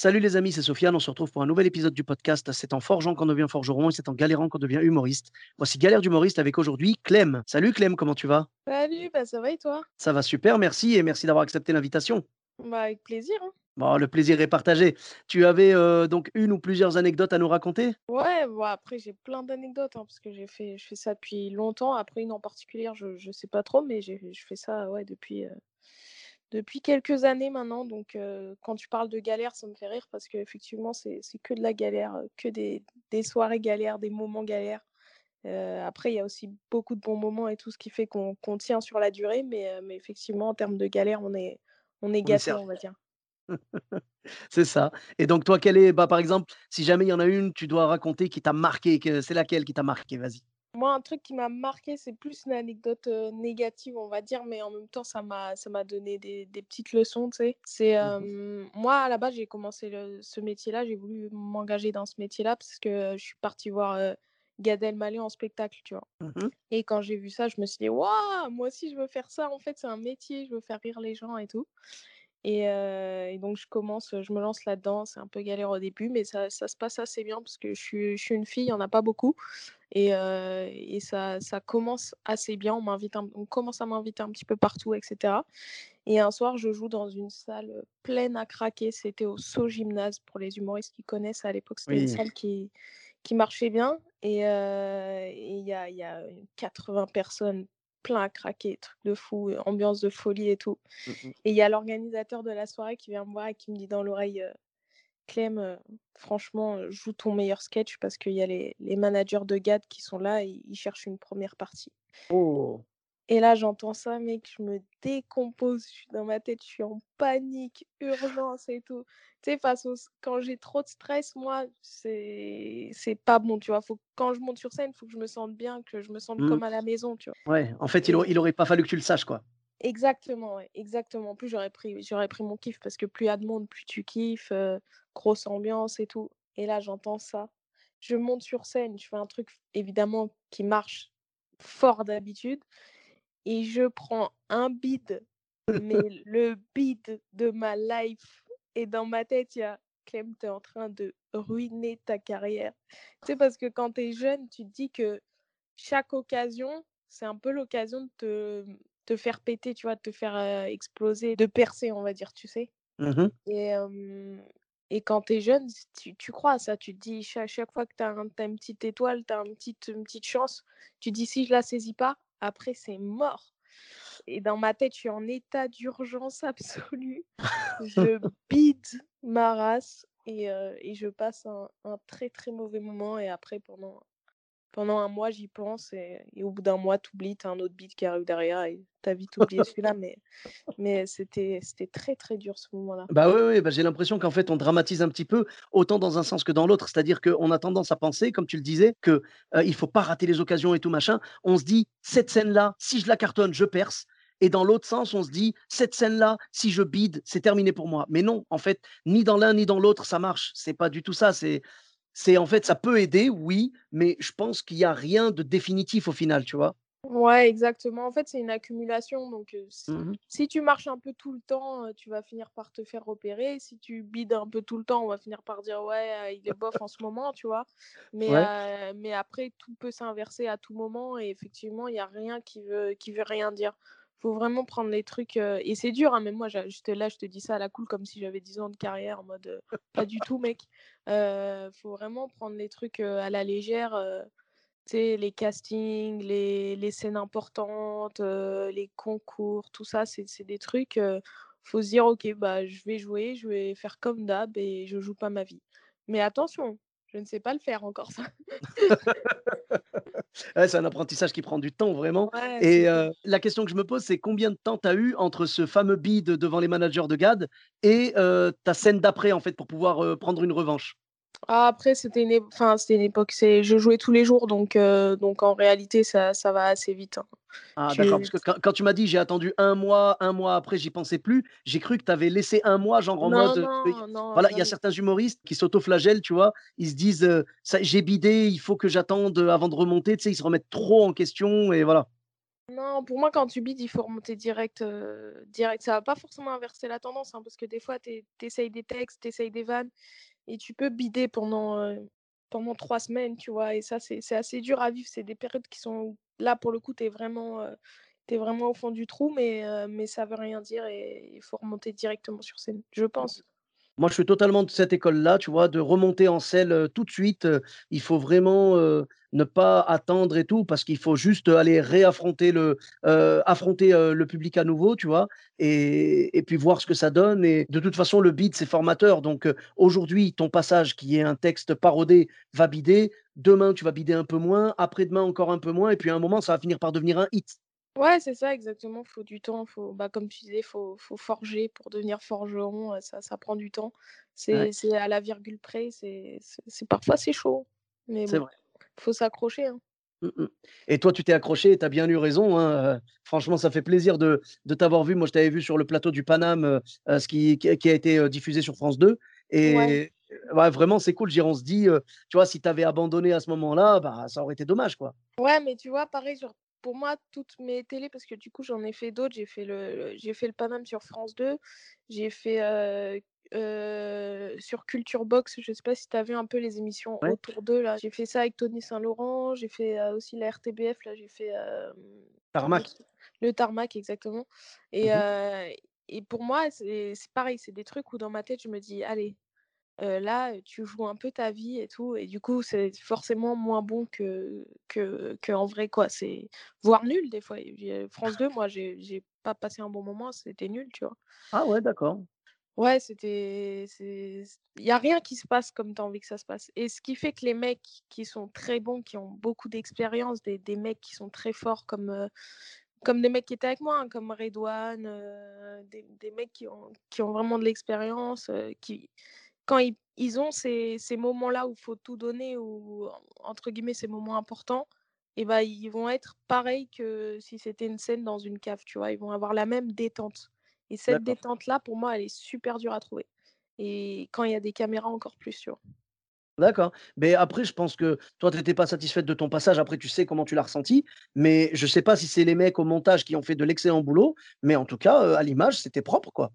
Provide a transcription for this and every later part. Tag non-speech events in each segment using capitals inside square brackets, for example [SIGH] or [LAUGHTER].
Salut les amis, c'est Sofiane. On se retrouve pour un nouvel épisode du podcast. C'est en forgeant qu'on devient forgeron et c'est en galérant qu'on devient humoriste. Voici Galère d'humoriste avec aujourd'hui Clem. Salut Clem, comment tu vas? Salut, bah ça va et toi? Ça va super, merci et merci d'avoir accepté l'invitation. Bah avec plaisir. hein. Bon, le plaisir est partagé. Tu avais euh, donc une ou plusieurs anecdotes à nous raconter? Ouais, bon, après j'ai plein d'anecdotes hein, parce que j'ai fait, je fais ça depuis longtemps. Après une en particulier, je, je sais pas trop, mais je fais ça ouais depuis euh, depuis quelques années maintenant. Donc euh, quand tu parles de galère, ça me fait rire parce qu'effectivement c'est c'est que de la galère, que des, des soirées galères, des moments galères. Euh, après, il y a aussi beaucoup de bons moments et tout ce qui fait qu'on tient sur la durée, mais, euh, mais effectivement en termes de galère, on est on est gâté, on va dire. [LAUGHS] C'est ça. Et donc toi, quelle est, bah, par exemple, si jamais il y en a une, tu dois raconter qui t'a marqué, c'est laquelle qui t'a marqué? Vas-y. Moi, un truc qui m'a marqué, c'est plus une anecdote euh, négative, on va dire, mais en même temps, ça m'a, ça m'a donné des, des petites leçons, tu sais. C'est, euh, moi, à la base, j'ai commencé le- ce métier-là, j'ai voulu m'engager dans ce métier-là parce que je suis partie voir euh, Gad Elmaleh en spectacle, tu vois. Mhm. Et quand j'ai vu ça, je me suis dit, waouh, moi aussi, je veux faire ça. En fait, c'est un métier, je veux faire rire les gens et tout. Et, euh, et donc, je commence, je me lance là-dedans. C'est un peu galère au début, mais ça, ça se passe assez bien parce que je suis, je suis une fille, il n'y en a pas beaucoup. Et, euh, et ça, ça commence assez bien. On m'invite un- on commence à m'inviter un petit peu partout, etc. Et un soir, je joue dans une salle pleine à craquer. C'était au So Gymnase pour les humoristes qui connaissent. À l'époque, c'était une Oui. salle qui, qui marchait bien. Et euh, y a, il y a 80 personnes plein à craquer, truc de fou, euh, ambiance de folie et tout. Mhm. Et il y a l'organisateur de la soirée qui vient me voir et qui me dit dans l'oreille euh, Clem, euh, franchement, joue ton meilleur sketch parce qu'il y a les, les managers de GAD qui sont là et ils cherchent une première partie. Oh. Et là, j'entends ça, mec, je me décompose, je suis dans ma tête, je suis en panique, urgence et tout. Tu sais, face au... quand j'ai trop de stress, moi, c'est pas bon, tu vois. Faut... Quand je monte sur scène, il faut que je me sente bien, que je me sente Mm. comme à la maison, tu vois. Ouais, en fait, il, aurait pas fallu que tu le saches, quoi. exactement, ouais, exactement. En plus, j'aurais pris, j'aurais pris mon kiff parce que plus il y a de monde, plus tu kiffes, euh, grosse ambiance et tout. Et là, j'entends ça. Je monte sur scène, je fais un truc évidemment qui marche fort d'habitude et je prends un bide, [LAUGHS] mais le bide de ma life. Et dans ma tête, il y a Clem, t'es en train de ruiner ta carrière. Tu sais, parce que quand t'es jeune, tu te dis que chaque occasion, c'est un peu l'occasion de te, te faire péter, tu vois, de te faire euh, exploser, de percer, on va dire, tu sais? Mhm. Et, euh, et quand t'es jeune, tu, tu crois à ça. Tu te dis, chaque, chaque fois que t'as un, t'as une petite étoile, t'as une petite, une petite chance, tu te dis, si je la saisis pas, après, c'est mort. Et dans ma tête, je suis en état d'urgence [LAUGHS] absolue. Je bide ma race et, euh, et je passe un, un très très mauvais moment. Et après, pendant, pendant un mois, j'y pense. Et, au bout d'un mois, t'oublies, t'as un autre bide qui arrive derrière et t'as vite oublié celui-là. Mais, mais c'était très très dur ce moment-là. Bah oui, oui, bah, j'ai l'impression qu'en fait, on dramatise un petit peu, autant dans un sens que dans l'autre. C'est-à-dire qu'on a tendance à penser, comme tu le disais, que euh, il faut pas rater les occasions et tout machin. On se dit, cette scène-là, si je la cartonne, je perce. Et dans l'autre sens, on se dit, cette scène-là, si je bide, c'est terminé pour moi. Mais non, en fait, ni dans l'un ni dans l'autre, ça marche. C'est pas du tout ça. C'est, c'est en fait, ça peut aider, oui, mais je pense qu'il y a rien de définitif au final, tu vois? Ouais, exactement. En fait, c'est une accumulation. Donc, si, Mhm. si tu marches un peu tout le temps, tu vas finir par te faire repérer. Si tu bides un peu tout le temps, on va finir par dire ouais, il est bof en ce moment, tu vois? Mais, Ouais. euh, mais après, tout peut s'inverser à tout moment. Et effectivement, il n'y a rien qui veut, qui veut rien dire. Faut vraiment prendre les trucs. euh, et c'est dur, hein, même moi, j'a- je te, là, je te dis ça à la cool comme si j'avais 10 ans de carrière en mode euh, pas du tout, mec. Euh, faut vraiment prendre les trucs euh, à la légère. tu sais, les castings, les, les scènes importantes, les concours, tout ça, c'est des trucs. faut se dire, ok, bah, je vais jouer, je vais faire comme d'hab et je joue pas ma vie. Mais attention, Je ne sais pas le faire encore ça. [LAUGHS] Ouais, c'est un apprentissage qui prend du temps vraiment Ouais, et heu, la question que je me pose, c'est combien de temps tu as eu entre ce fameux bid devant les managers de GAD et heu, ta scène d'après en fait pour pouvoir, heu, prendre une revanche? Ah après c'était une enfin c'était une époque, c'est je jouais tous les jours donc heu, donc en réalité ça ça va assez vite, hein. Ah d'accord, parce que quand quand tu m'as dit: «J'ai attendu un mois, un mois après j'y pensais plus», j'ai cru que tu avais laissé un mois genre en Non, mode, y a non, non, voilà, il y a certains humoristes qui s'autoflagellent, tu vois? Ils se disent, «Ça j'ai bidé, il faut que j'attende, avant de remonter», tu sais? Ils se remettent trop en question et voilà. Non, pour moi, quand tu bides, il faut remonter direct, heu, direct. Ça va pas forcément inverser la tendance, hein, parce que des fois, tu es des textes, tu des vannes et tu peux bider pendant, pendant 3 semaines, tu vois? Et ça, c'est assez dur à vivre. C'est des périodes qui sont là, pour le coup, tu es vraiment, tu es vraiment au fond du trou, mais mais ça veut rien dire et il faut remonter directement sur scène, je pense. Moi, je suis totalement de cette école-là, tu vois? De remonter en selle, heu, tout de suite, heu, il faut vraiment, heu, ne pas attendre et tout parce qu'il faut juste, aller réaffronter le affronter, le public à nouveau, tu vois? Et puis voir ce que ça donne et de toute façon, le bide, c'est formateur donc aujourd'hui, ton passage qui est un texte parodé va bider, demain, tu vas bider un peu moins, après-demain, encore un peu moins et puis à un moment, ça va finir par devenir un hit. Ouais, c'est ça exactement, faut du temps, faut bah, comme tu disais, faut faut forger pour devenir forgeron, ça ça prend du temps. Ouais, C'est à la virgule près, c'est c'est c'est parfois c'est chaud, mais c'est bon, vrai. faut s'accrocher, hein. Mmh mh. Et toi, tu t'es accroché et tu as bien eu raison, hein, franchement, ça fait plaisir de de t'avoir vu. Moi, je t'avais vu sur le plateau du Paname, ce qui qui a qui a été, diffusé sur France 2 Ouais, et ouais, vraiment, c'est cool. Je veux dire, on se dit, tu vois, si tu avais abandonné à ce moment-là, bah, ça aurait été dommage, quoi. ouais, mais tu vois, pareil, pour moi, toutes mes télés parce que du coup, j'en ai fait d'autres, j'ai fait le j'ai fait le Paname sur France 2, j'ai fait, heu heu, sur Culture Box, je sais pas si tu as vu un peu les émissions Ouais, autour d'eux, là? J'ai fait ça avec Tony Saint-Laurent, j'ai fait, heu, aussi la RTBF, là, j'ai fait, Tarmac. le Tarmac, exactement. Et Mmh et pour moi, c'est pareil, c'est des trucs où dans ma tête, je me dis: «Allez, Là, tu joues un peu ta vie et tout et du coup, c'est forcément moins bon que que qu'en vrai, quoi. C'est voire nul des fois. France 2, moi, j'ai pas passé un bon moment, c'était nul, tu vois? Ah ouais, d'accord. Ouais, c'était il y a rien qui se passe comme tu as envie que ça se passe et ce qui fait que les mecs qui sont très bons, qui ont beaucoup d'expérience, des des mecs qui sont très forts comme, comme des mecs qui étaient avec moi, hein, comme Redouane, des des mecs qui ont qui ont vraiment de l'expérience, qui quand ils ils ont ces ces moments-là où il faut tout donner ou en entre guillemets «ces moments importants» et bah, ils vont être pareils que si c'était une scène dans une cave, tu vois? Ils vont avoir la même détente et cette détente-là, pour moi, elle est super dure à trouver et quand il y a des caméras, encore plus, tu vois? d'accord. Mais après, je pense que toi, tu étais pas satisfaite de ton passage. Après, tu sais comment tu l'as ressenti, mais je sais pas si c'est les mecs au montage qui ont fait de l'excellent boulot, mais en tout cas, heu, à l'image, c'était propre, quoi.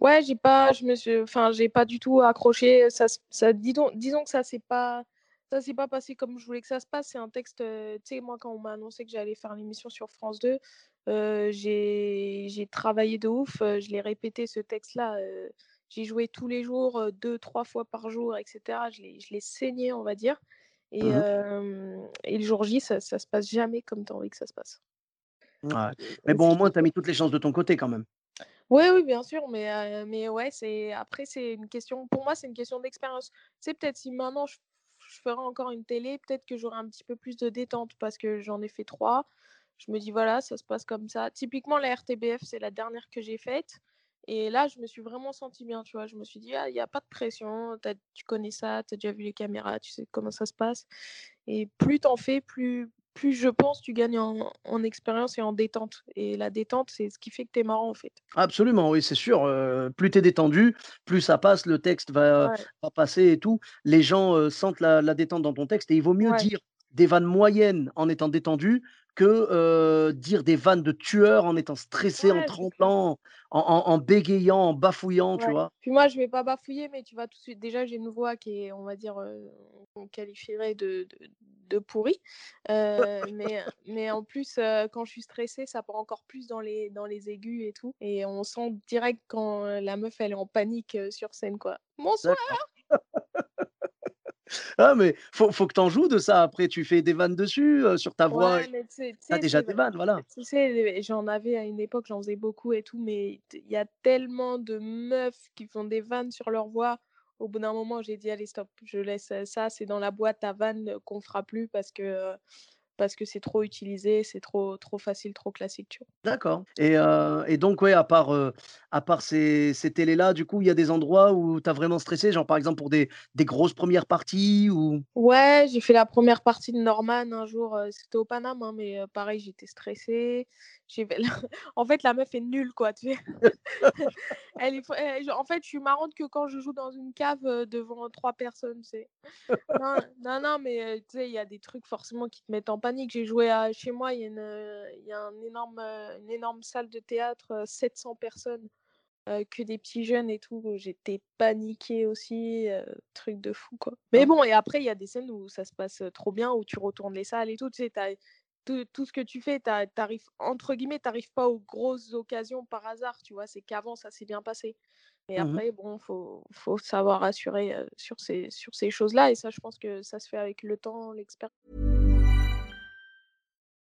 Ouais, j'ai pas je me suis enfin, j'ai pas du tout accroché, ça ça disons disons que ça s'est pas ça s'est pas passé comme je voulais que ça se passe. C'est un texte, heu, tu sais, moi, quand on m'a annoncé que j'allais faire l'émission sur France 2, heu, j'ai j'ai travaillé de ouf, heu, je l'ai répété ce texte-là, j'ai joué tous les jours, heu, 2-3 fois par jour et cetera. Je l'ai je l'ai saigné, on va dire et Mmh et le jour J, ça ça se passe jamais comme tu as envie que ça se passe. Ouais. Mais bon, au moins, tu as mis toutes les chances de ton côté quand même. Oui, oui, bien sûr, mais mais ouais, c'est après c'est une question pour moi, c'est une question d'expérience. Sais, peut-être si maintenant je ferais encore une télé, peut-être que j'aurais un petit peu plus de détente parce que j'en ai fait 3. Je me dis: «Voilà, ça se passe comme ça». Typiquement, la RTBF, c'est la dernière que j'ai faite et là, je me suis vraiment sentie bien, tu vois? Je me suis dit: «Ah, il y a pas de pression, tu connais ça, tu as déjà vu les caméras, tu sais comment ça se passe» et plus tu en fais, plus plus je pense tu gagnes en en expérience et en détente et la détente, c'est ce qui fait que tu es marrant, en fait. Absolument, oui, c'est sûr, plus tu es détendu, plus ça passe, le texte va Ouais. va passer et tout. Les gens, sentent la la détente dans ton texte et il vaut mieux Ouais, dire des vannes moyennes en étant détendu que, dire des vannes de tueur en étant stressé, en ouais, tremblant, en en en bégayant, en bafouillant, tu vois? Puis moi, je vais pas bafouiller, mais tu vas tout de suite déjà, j'ai une voix qui est, on va dire, on qualifierait de de de pourrie, heu, mais mais en plus, quand je suis stressée, ça part encore plus dans les dans les aigus et tout et on sent direct quand, la meuf, elle est en panique, sur scène, quoi. «Bonsoir!» [LAUGHS] Ah mais faut faut que tu en joues de ça après, tu fais des vannes dessus, sur ta voix, Ouais, mais tu sais tu tu as sais, déjà des vannes, voilà. Tu sais, j'en avais à une époque, j'en faisais beaucoup et tout, mais il y a tellement de meufs qui font des vannes sur leur voix Au bout d'un moment, j'ai dit: «Allez stop, je laisse, ça, c'est dans la boîte à vannes qu'on fera plus parce que, parce que c'est trop utilisé, c'est trop trop facile, trop classique»? D'accord et et donc ouais, à part, à part ces ces télés-là, du coup, il y a des endroits où tu as vraiment stressé? Genre, par exemple, pour des des grosses premières parties ou? Ouais, j'ai fait la première partie de Norman un jour, c'était au Paname, hein, mais pareil, j'étais stressée. J'ai fait la [LAUGHS] en fait, la meuf est nulle, quoi, tu? [LAUGHS] Elle est en fait, je suis marrante que quand je joue dans une cave, devant 3 personnes, tu? Non, non, non, mais tu sais, il y a des trucs forcément qui te mettent en panique. J'ai joué à chez moi, il y a une, y a un énorme, une énorme salle de théâtre, heu, 700 personnes, que des petits jeunes et tout. J'étais paniquée aussi, truc de fou, quoi. Mais bon et après, il y a des scènes où ça se passe, trop bien, où tu retournes les salles et tout, tu sais? Tout tout ce que tu fais, tu arrives entre guillemets, «tu arrives pas aux grosses occasions par hasard», tu vois? C'est qu'avant, ça s'est bien passé. Et Mmh après, bon, faut faut savoir assurer, heu, sur ces sur ces choses-là et ça, je pense que ça se fait avec le temps, l'expérience.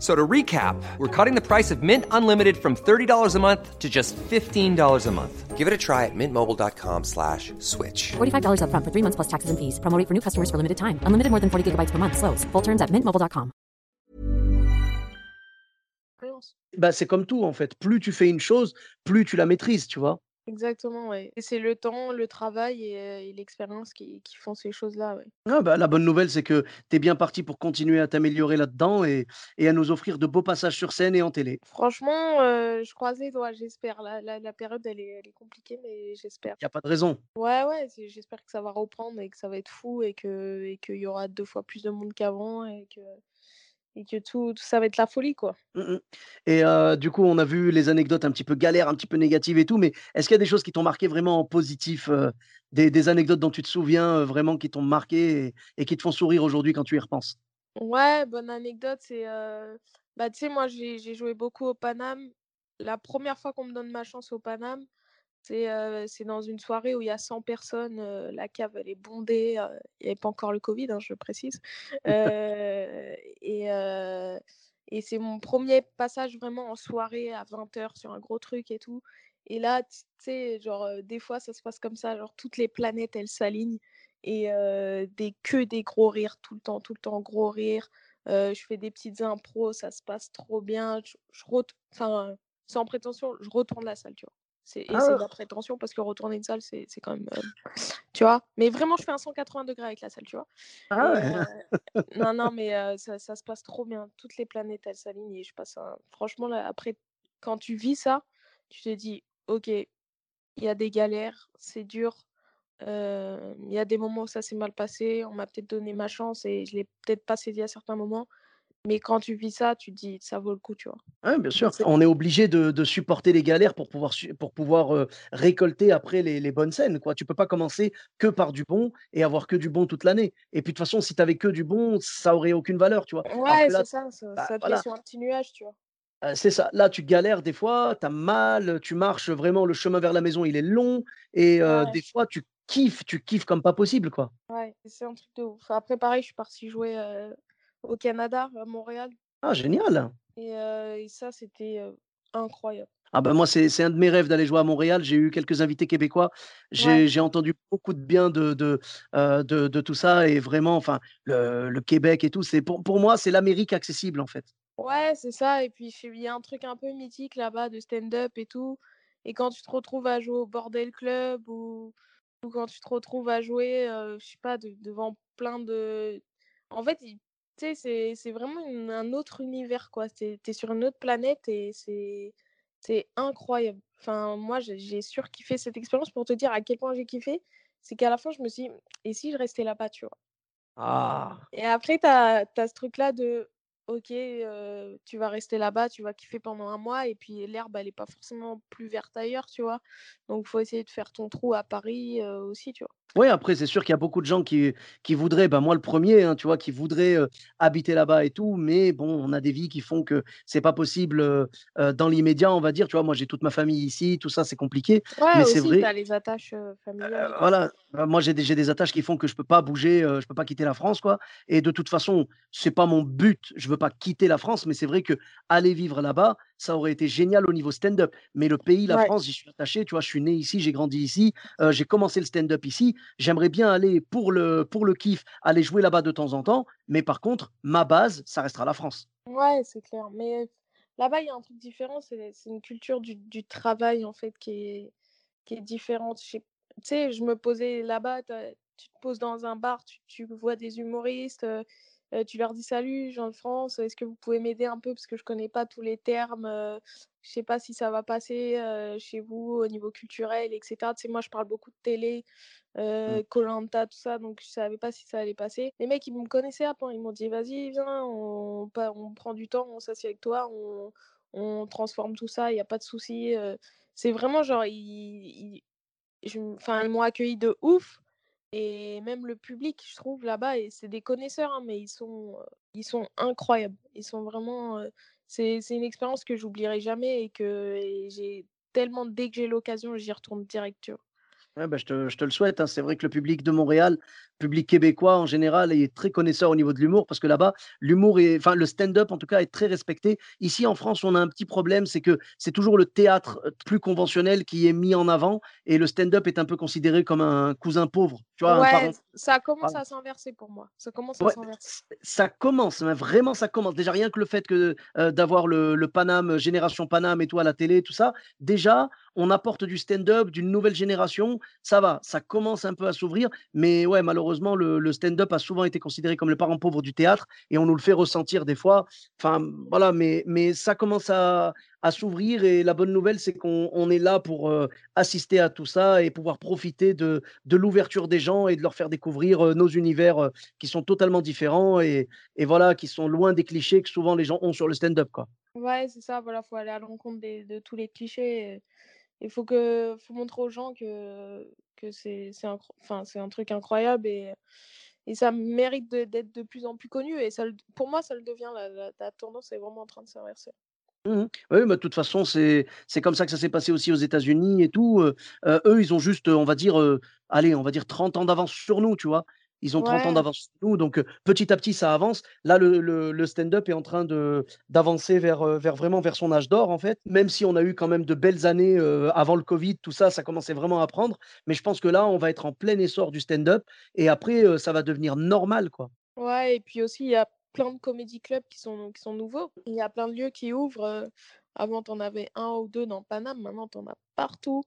So to recap, we're cutting the price of Mint Unlimited from $30 a month to just $15 a month. Give it a try at mintmobile.com slash switch. $45 upfront for three months plus taxes and fees. Promo rate for new customers for limited time. Unlimited more than 40 gigabytes per month. Slows. Full terms at mintmobile.com. Bah, c'est comme tout, en fait. Plus tu fais une chose, plus tu la maîtrises, tu vois? Exactement, ouais. Et c'est le temps, le travail et l'expérience qui qui font ces choses-là, ouais. Ah bah, la bonne nouvelle, c'est que tu es bien parti pour continuer à t'améliorer là-dedans et et à nous offrir de beaux passages sur scène et en télé. Franchement, je croise les doigts, j'espère. La la la période, elle est elle est compliquée, mais j'espère. Il y a pas de raison. Ouais, ouais, j'espère que ça va reprendre et que ça va être fou et que et qu'il y aura 2 fois plus de monde qu'avant et que et que tout tout ça va être la folie, quoi. Mmh mh et du coup, on a vu les anecdotes un petit peu galères, un petit peu négatives et tout, mais est-ce qu'il y a des choses qui t'ont marqué vraiment en positif, des des anecdotes dont tu te souviens, vraiment qui t'ont marqué et et qui te font sourire aujourd'hui quand tu y repenses? Ouais, bonne anecdote, c'est, bah, tu sais, moi, j'ai j'ai joué beaucoup au Paname. La première fois qu'on me donne ma chance au Paname, c'est, c'est dans une soirée où il y a 100 personnes, la cave, elle est bondée, il y avait pas encore le covid, hein, je précise. [LAUGHS] Et et c'est mon premier passage vraiment en soirée à 20:00 sur un gros truc et tout et là, tu sais, genre, des fois, ça se passe comme ça, genre toutes les planètes, elles s'alignent et des que des gros rires tout le temps, tout le temps, gros rires. Je fais des petites impros, ça se passe trop bien. Je je enfin, sans prétention, je retourne la salle, tu vois? C'est et c'est de Ah! la prétention parce que retourner une salle, c'est c'est quand même, heu, tu vois? Mais vraiment, je fais un 180 degrés avec la salle, tu vois? Ah ouais! heu, non, non, [LAUGHS] mais heu, ça ça se passe trop bien. Toutes les planètes, elles s'alignent et je passe un franchement, là, après, quand tu vis ça, tu te dis: «OK, il y a des galères, c'est dur, il y a des moments où ça s'est mal passé, on m'a peut-être donné ma chance et je l'ai peut-être pas saisie à certains moments». Mais quand tu vis ça, tu te dis: «Ça vaut le coup», tu vois? Ouais, bien sûr. On est obligé de de supporter les galères pour pouvoir pour pouvoir, récolter après les les bonnes scènes, quoi. Tu peux pas commencer que par du bon et avoir que du bon toute l'année et puis de toute façon, si tu avais que du bon, ça aurait aucune valeur, tu vois? Ouais, c'est ça, ça bah, ça te met voilà, sur un petit nuage, tu vois? c'est ça. Là, tu galères des fois, tu as mal, tu marches vraiment le chemin vers la maison, il est long et Ouais. des fois, tu kiffes, tu kiffes comme pas possible, quoi. Ouais, c'est un truc de ouf. Après pareil, je suis partie jouer, au Canada, à Montréal Ah génial! et ça, c'était, incroyable. Ah bah, moi, c'est un de mes rêves d'aller jouer à Montréal. J'ai eu quelques invités québécois. J'ai entendu beaucoup de bien de de, de de tout ça et vraiment, enfin, le le Québec et tout, c'est pour pour moi, c'est l'Amérique accessible, en fait. ouais, c'est ça et puis il y a un truc un peu mythique là-bas de stand-up et tout et quand tu te retrouves à jouer au Bordel Club ou ou quand tu te retrouves à jouer, heu, je sais pas, de devant plein de en fait, tu sais, c'est c'est vraiment une un autre univers, quoi. Tu es sur une autre planète et c'est c'est incroyable. Enfin, moi, j'ai surkiffé cette expérience pour te dire à quel point j'ai kiffé. C'est qu'à la fin, je me suis dit: «Et si je restais là-bas?» tu vois? Ah! Et après, tu as ce truc-là de: OK, tu vas rester là-bas, tu vas kiffer pendant un mois et puis l'herbe, elle est pas forcément plus verte ailleurs, tu vois? Donc faut essayer de faire ton trou à Paris, aussi, tu vois? Ouais, après, c'est sûr qu'il y a beaucoup de gens qui qui voudraient, bah, moi le premier, hein, tu vois, qui voudraient, habiter là-bas et tout, mais bon, on a des vies qui font que c'est pas possible, dans l'immédiat, on va dire, tu vois? Moi, j'ai toute ma famille ici, tout ça, c'est compliqué, Ouais, mais c'est vrai as les attaches, familiales tout. voilà, bah, moi j'ai des des attaches qui font que je peux pas bouger, je peux pas quitter la France, quoi et de toute façon, c'est pas mon but, je veux pas quitter la France, mais c'est vrai qu'aller vivre là-bas, ça aurait été génial au niveau stand-up. Mais le pays, la Ouais. France, j'y suis attaché, tu vois? Je suis né ici, j'ai grandi ici, heu, j'ai commencé le stand-up ici. J'aimerais bien aller pour le pour le kiff, aller jouer là-bas de temps en temps, mais par contre, ma base, ça restera la France. Ouais, c'est clair, mais là-bas, il y a un truc différent, c'est une culture du du travail, en fait, qui est qui est différente. Tu sais, je me posais là-bas, tu te poses dans un bar, tu tu vois des humoristes, heu heu, tu leur dis: «Salut, je viens de France, est-ce que vous pouvez m'aider un peu? Parce que je connais pas tous les termes, heu, je sais pas si ça va passer, heu, chez vous au niveau culturel et cetera». Tu sais, moi, je parle beaucoup de télé, Mmh. heu, koh-Lanta, tout ça, donc je savais pas si ça allait passer. Les mecs, ils me connaissaient peine, ils m'ont dit: «Vas-y, viens, on prend du temps, on s'assied avec toi, on on transforme tout ça, il y a pas de souci», c'est vraiment genre ils ils je ils m'ont accueilli de ouf et même le public, je trouve là-bas c'est des connaisseurs, hein, mais ils sont, ils sont incroyables. Ils sont vraiment, heu, c'est une expérience que j'oublierai jamais et que j'ai tellement dès que j'ai l'occasion, j'y retourne direct? Ouais, bah, je te je te le souhaite, hein. C'est vrai que le public de Montréal, public québécois en général, est très connaisseur au niveau de l'humour parce que là-bas, l'humour est enfin le stand-up en tout cas est très respecté. Ici en France, on a un petit problème, c'est que c'est toujours le théâtre, heu, plus conventionnel qui est mis en avant et le stand-up est un peu considéré comme un cousin pauvre, tu vois? Un parent ça commence à s'inverser pour moi. Ça commence à Ouais, s'inverser. ça commence, mais vraiment ça commence. Déjà rien que le fait que, heu, d'avoir le le Paname, Génération Paname et tout à la télé, tout ça, déjà, on apporte du stand-up d'une nouvelle génération, ça va, ça commence un peu à s'ouvrir, mais ouais, malheureusement, le le stand-up a souvent été considéré comme le parent pauvre du théâtre et on nous le fait ressentir des fois. Enfin, voilà, mais ça commence à s'ouvrir et la bonne nouvelle, c'est qu'on on est là pour, heu, assister à tout ça et pouvoir profiter de l'ouverture des gens et de leur faire découvrir, heu, nos univers, heu, qui sont totalement différents et et voilà, qui sont loin des clichés que souvent les gens ont sur le stand-up, quoi. Ouais, c'est ça, voilà, faut aller à l'encontre de tous les clichés il faut que faut montrer aux gens que que c'est c'est enfin, c'est un truc incroyable et et ça mérite d'être de plus en plus connu et ça pour moi, ça le devient, la la la tendance est vraiment en train de s'inverser. Mmh mh. Oui, bah, de toute façon, c'est comme ça que ça s'est passé aussi aux États-Unis et tout, heu, eux, ils ont juste, on va dire, allez, on va dire 30 ans d'avance sur nous, tu vois? Ils ont 30 ans d'avance sur nous, donc petit à petit, ça avance. Là, le le le stand-up est en train de d'avancer vers, vers vraiment vers son âge d'or, en fait. Même si on a eu quand même de belles années, avant le covid, tout ça, ça commençait vraiment à prendre. Mais je pense que là, on va être en plein essor du stand-up et après, ça va devenir normal, quoi. Ouais et puis aussi, il y a plein de comédie clubs qui sont qui sont nouveaux. Il y a plein de lieux qui ouvrent, avant tu en avais 1 ou 2 dans Paname, maintenant tu en as partout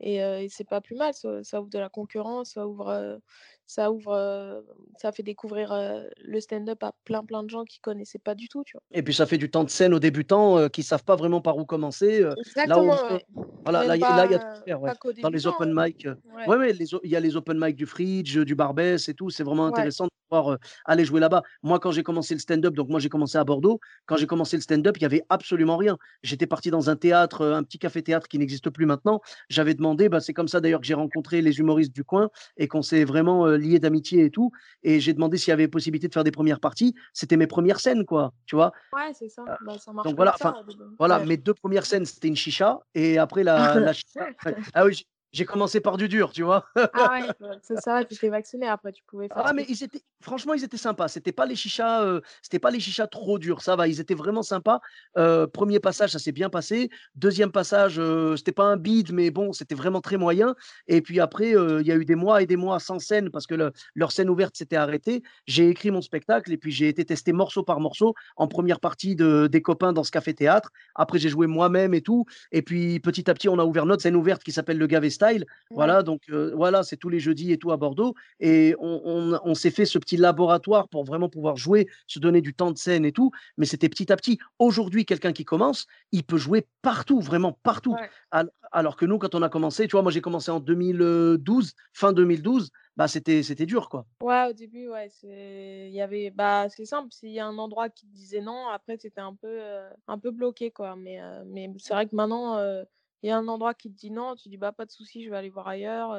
et heu et c'est pas plus mal, ça ça ouvre de la concurrence, ça ouvre, ça ouvre, ça fait découvrir, le stand-up à plein, plein de gens qui connaissaient pas du tout, tu vois? Et puis ça fait du temps de scène aux débutants, qui savent pas vraiment par où commencer, heu, là Exactement, moins ouais. voilà, là Même il y là il y a pas faire, ouais. Dans les open hein. mic, Ouais, ouais, les il y a les open mic du Fridge, du Barbès et tout, c'est vraiment intéressant pouvoir, aller jouer là-bas. Moi, quand j'ai commencé le stand-up, donc moi j'ai commencé à Bordeaux, quand j'ai commencé le stand-up, il y avait absolument rien. J'étais parti dans un théâtre, un petit café-théâtre qui n'existe plus maintenant. J'avais demandé, bah, c'est comme ça d'ailleurs que j'ai rencontré les humoristes du coin et qu'on s'est vraiment, heu, liés d'amitié et tout et j'ai demandé s'il y avait possibilité de faire des premières parties. C'était mes premières scènes, quoi, tu vois? ouais, c'est ça. Bah, ça marche Donc voilà, ça voilà, Ouais. mes 2 premières scènes, c'était une chicha et après la [LAUGHS] la chicha. Ah oui, j'ai commencé par du dur, tu vois? Ah ouais, [LAUGHS] c'est ça, tu étais vacciné après, tu pouvais faire Ah mais ils étaient franchement, ils étaient sympas. C'était pas les chichas, heu, c'était pas les chichas trop durs, ça va, ils étaient vraiment sympas. Heu, 1 passage, ça s'est bien passé. Deuxième passage, heu, c'était pas un bide, mais bon, c'était vraiment très moyen et puis après, heu, il y a eu des mois et des mois sans scène parce que le leur scène ouverte s'était arrêtée. J'ai écrit mon spectacle et puis j'ai été testé morceau par morceau en première partie de des copains dans ce café-théâtre. Après, j'ai joué moi-même et tout et puis petit à petit, on a ouvert notre scène ouverte qui s'appelle Le Voilà, donc voilà, c'est tous les jeudis et tout à Bordeaux. Et on, on, s'est fait ce petit laboratoire pour vraiment pouvoir jouer, se donner du temps de scène et tout. Mais c'était petit à petit. Aujourd'hui, quelqu'un qui commence, il peut jouer partout, vraiment partout. Alors que nous, quand on a commencé, tu vois, moi j'ai commencé en 2012, fin 2012 bah c'était c'était dur quoi. Ouais, au début ouais, c'est il y avait bah c'est simple, s'il y a un endroit qui te disait non, après c'était un peu un peu bloqué quoi, mais mais c'est vrai que maintenant il y a un endroit qui te dit non, tu dis bah pas de souci, je vais aller voir ailleurs.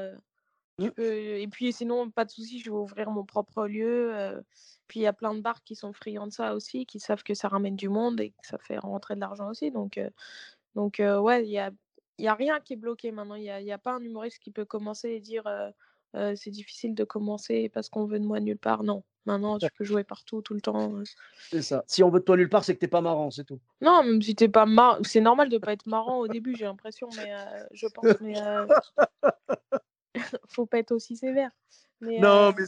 Mmh. et puis sinon pas de souci, je vais ouvrir mon propre lieu. puis il y a plein de bars qui sont friands de ça aussi, qui savent que ça ramène du monde et que ça fait rentrer de l'argent aussi. Donc donc ouais, il y a y a rien qui est bloqué maintenant. Il y a, y a pas un humoriste qui peut commencer et dire c'est difficile de commencer parce qu'on veut de moi nulle part. Non, maintenant tu [LAUGHS] peux jouer partout, tout le temps. C'est ça. Si on veut de toi nulle part, c'est que t'es pas marrant, c'est tout. Non, même si t'es pas marrant, c'est normal de pas être marrant au début, j'ai l'impression, mais je pense, mais [LAUGHS] faut pas être aussi sévère. non, mais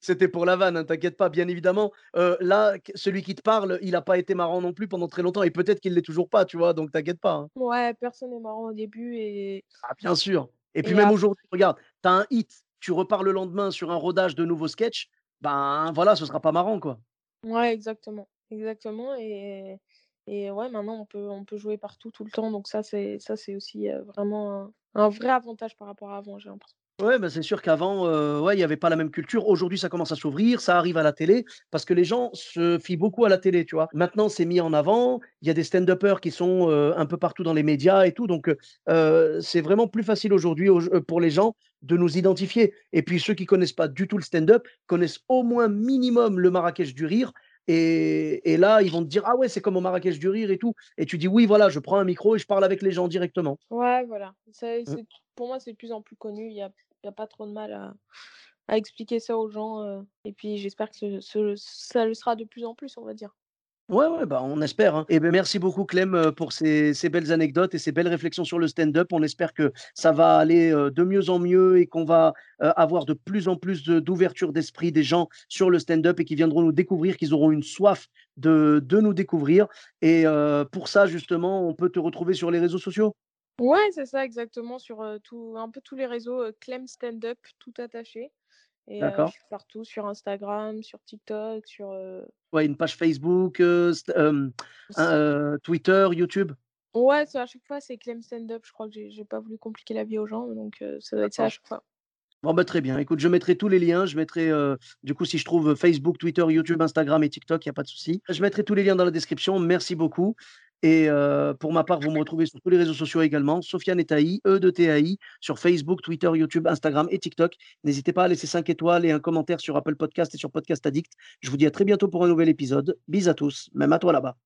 c'était pour la vanne, hein, t'inquiète pas, bien évidemment. là, celui qui te parle, il n'a pas été marrant non plus pendant très longtemps et peut-être qu'il l'est toujours pas, tu vois, donc t'inquiète pas. Hein. Ouais, personne n'est marrant au début et. Ah, bien sûr. Et puis même aujourd'hui, regarde, tu as un hit, tu repars le lendemain sur un rodage de nouveaux sketchs, ben voilà, ce sera pas marrant, quoi. Ouais, exactement. Exactement. Et, et ouais, maintenant, on peut, on peut jouer partout, tout le temps. Donc ça, c'est ça, c'est aussi vraiment un, vrai avantage par rapport à avant, j'ai l'impression. Ouais, bah, c'est sûr qu'avant, ouais, il y avait pas la même culture. Aujourd'hui, ça commence à s'ouvrir, ça arrive à la télé parce que les gens se fient beaucoup à la télé, tu vois? Maintenant, c'est mis en avant, il y a des stand-uppers qui sont, un peu partout dans les médias et tout, donc c'est vraiment plus facile aujourd'hui pour les gens de nous identifier et puis ceux qui connaissent pas du tout le stand-up connaissent au moins minimum le Marrakech du rire et et là, ils vont te dire: «Ah ouais, c'est comme au Marrakech du rire et tout» et tu dis: «Oui, voilà, je prends un micro et je parle avec les gens directement». Ouais, voilà. Mmh. pour moi, c'est de plus en plus connu. Il y a n'y a pas trop de mal à, expliquer ça aux gens. et puis j'espère que ça le sera de plus en plus, on va dire. Ouais, ouais, bah, on espère. Hein. Et ben, merci beaucoup, Clem, pour ces, belles anecdotes et ces belles réflexions sur le stand-up. On espère que ça va aller de mieux en mieux et qu'on va avoir de plus en plus d'ouverture d'esprit des gens sur le stand-up et qui viendront nous découvrir, qu'ils auront une soif de, de nous découvrir. Et pour ça, justement, on peut te retrouver sur les réseaux sociaux Ouais, c'est ça exactement sur, tout un peu tous les réseaux, Clem Stand Up, tout attaché et je suis partout sur Instagram, sur TikTok, sur, Ouais, une page Facebook, Twitter, YouTube? Ouais, à chaque fois, c'est Clem Stand Up. Je crois que j'ai j'ai pas voulu compliquer la vie aux gens, donc ça doit être ça à chaque fois. Bon, bah, très bien. Écoute, je mettrai tous les liens. Je mettrai, du coup, si je trouve Facebook, Twitter, YouTube, Instagram et TikTok, il y a pas de souci. Je mettrai tous les liens dans la description. Merci beaucoup et pour ma part, vous me retrouvez sur tous les réseaux sociaux également, Sofiane Etaï, E de TAI, sur Facebook, Twitter, YouTube, Instagram et TikTok. N'hésitez pas à laisser 5 étoiles et un commentaire sur Apple Podcast et sur Podcast Addict. Je vous dis à très bientôt pour un nouvel épisode. Bis à tous, même à toi là-bas.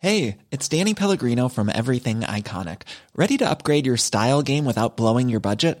Hey, it's Danny Pellegrino from Everything Iconic. Ready to upgrade your style game without blowing your budget?